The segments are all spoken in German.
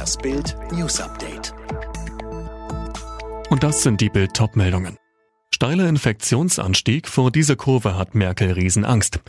Das Bild News Update. Und das sind die Bild meldungen Steiler Infektionsanstieg, vor dieser Kurve hat Merkel Riesenangst.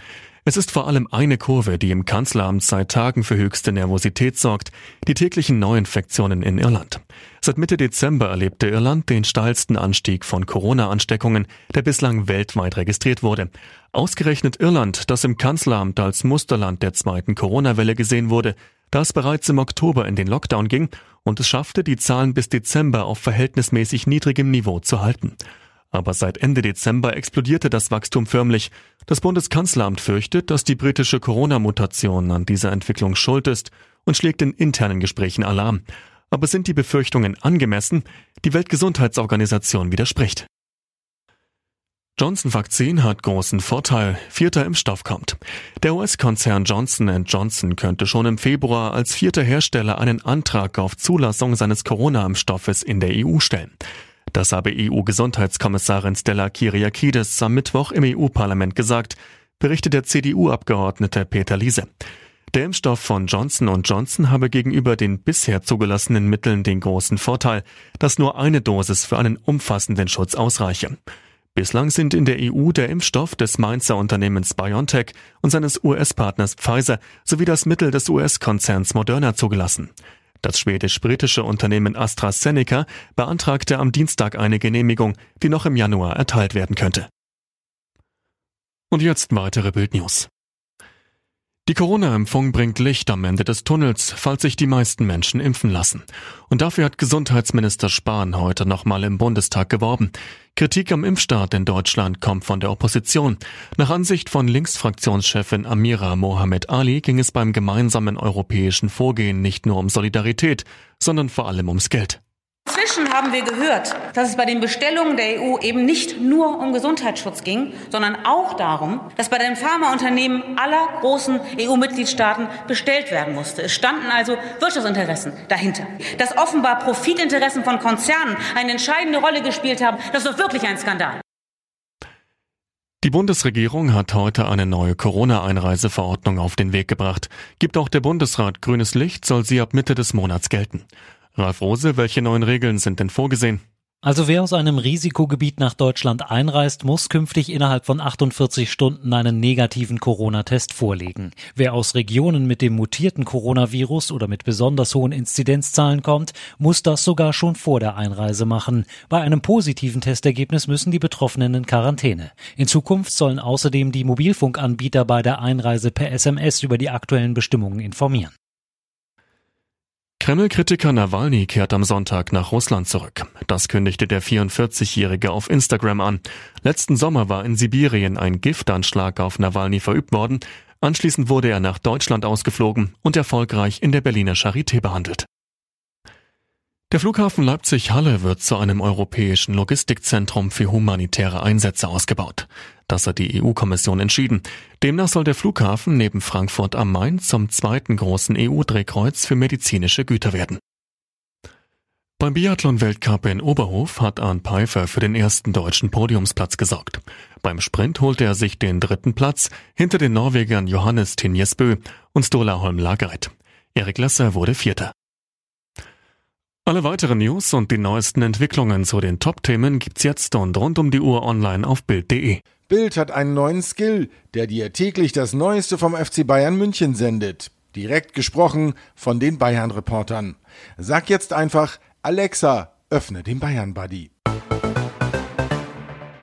Es ist vor allem eine Kurve, die im Kanzleramt seit Tagen für höchste Nervosität sorgt, die täglichen Neuinfektionen in Irland. Seit Mitte Dezember erlebte Irland den steilsten Anstieg von Corona-Ansteckungen, der bislang weltweit registriert wurde. Ausgerechnet Irland, das im Kanzleramt als Musterland der zweiten Corona-Welle gesehen wurde, da es bereits im Oktober in den Lockdown ging und es schaffte, die Zahlen bis Dezember auf verhältnismäßig niedrigem Niveau zu halten. Aber seit Ende Dezember explodierte das Wachstum förmlich. Das Bundeskanzleramt fürchtet, dass die britische Corona-Mutation an dieser Entwicklung schuld ist und schlägt in internen Gesprächen Alarm. Aber sind die Befürchtungen angemessen? Die Weltgesundheitsorganisation widerspricht. Johnson-Vakzin hat großen Vorteil. Vierter Impfstoff kommt. Der US-Konzern Johnson Johnson könnte schon im Februar als vierter Hersteller einen Antrag auf Zulassung seines Corona-Impfstoffes in der EU stellen. Das habe EU-Gesundheitskommissarin Stella Kyriakides am Mittwoch im EU-Parlament gesagt, berichtet der CDU-Abgeordnete Peter Liese. Der Impfstoff von Johnson Johnson habe gegenüber den bisher zugelassenen Mitteln den großen Vorteil, dass nur eine Dosis für einen umfassenden Schutz ausreiche. Bislang sind in der EU der Impfstoff des Mainzer Unternehmens BioNTech und seines US-Partners Pfizer sowie das Mittel des US-Konzerns Moderna zugelassen. Das schwedisch-britische Unternehmen AstraZeneca beantragte am Dienstag eine Genehmigung, die noch im Januar erteilt werden könnte. Und jetzt weitere Bildnews. Die Corona-Impfung bringt Licht am Ende des Tunnels, falls sich die meisten Menschen impfen lassen. Und dafür hat Gesundheitsminister Spahn heute nochmal im Bundestag geworben. Kritik am Impfstart in Deutschland kommt von der Opposition. Nach Ansicht von Linksfraktionschefin Amira Mohamed Ali ging es beim gemeinsamen europäischen Vorgehen nicht nur um Solidarität, sondern vor allem ums Geld. Inzwischen haben wir gehört, dass es bei den Bestellungen der EU eben nicht nur um Gesundheitsschutz ging, sondern auch darum, dass bei den Pharmaunternehmen aller großen EU-Mitgliedstaaten bestellt werden musste. Es standen also Wirtschaftsinteressen dahinter. Dass offenbar Profitinteressen von Konzernen eine entscheidende Rolle gespielt haben, das ist doch wirklich ein Skandal. Die Bundesregierung hat heute eine neue Corona-Einreiseverordnung auf den Weg gebracht. Gibt auch der Bundesrat grünes Licht, soll sie ab Mitte des Monats gelten. Ralf Rose, welche neuen Regeln sind denn vorgesehen? Also wer aus einem Risikogebiet nach Deutschland einreist, muss künftig innerhalb von 48 Stunden einen negativen Corona-Test vorlegen. Wer aus Regionen mit dem mutierten Coronavirus oder mit besonders hohen Inzidenzzahlen kommt, muss das sogar schon vor der Einreise machen. Bei einem positiven Testergebnis müssen die Betroffenen in Quarantäne. In Zukunft sollen außerdem die Mobilfunkanbieter bei der Einreise per SMS über die aktuellen Bestimmungen informieren. Kreml-Kritiker Nawalny kehrt am Sonntag nach Russland zurück. Das kündigte der 44-Jährige auf Instagram an. Letzten Sommer war in Sibirien ein Giftanschlag auf Nawalny verübt worden. Anschließend wurde er nach Deutschland ausgeflogen und erfolgreich in der Berliner Charité behandelt. Der Flughafen Leipzig-Halle wird zu einem europäischen Logistikzentrum für humanitäre Einsätze ausgebaut. Das hat die EU-Kommission entschieden. Demnach soll der Flughafen neben Frankfurt am Main zum zweiten großen EU-Drehkreuz für medizinische Güter werden. Beim Biathlon-Weltcup in Oberhof hat Arndt Pfeiffer für den ersten deutschen Podiumsplatz gesorgt. Beim Sprint holte er sich den dritten Platz hinter den Norwegern Johannes Tinjesbø und Stola Holm Lagereit. Erik Lesser wurde Vierter. Alle weiteren News und die neuesten Entwicklungen zu den Top-Themen gibt's jetzt und rund um die Uhr online auf Bild.de. Bild hat einen neuen Skill, der dir täglich das Neueste vom FC Bayern München sendet. Direkt gesprochen von den Bayern-Reportern. Sag jetzt einfach, Alexa, öffne den Bayern-Buddy.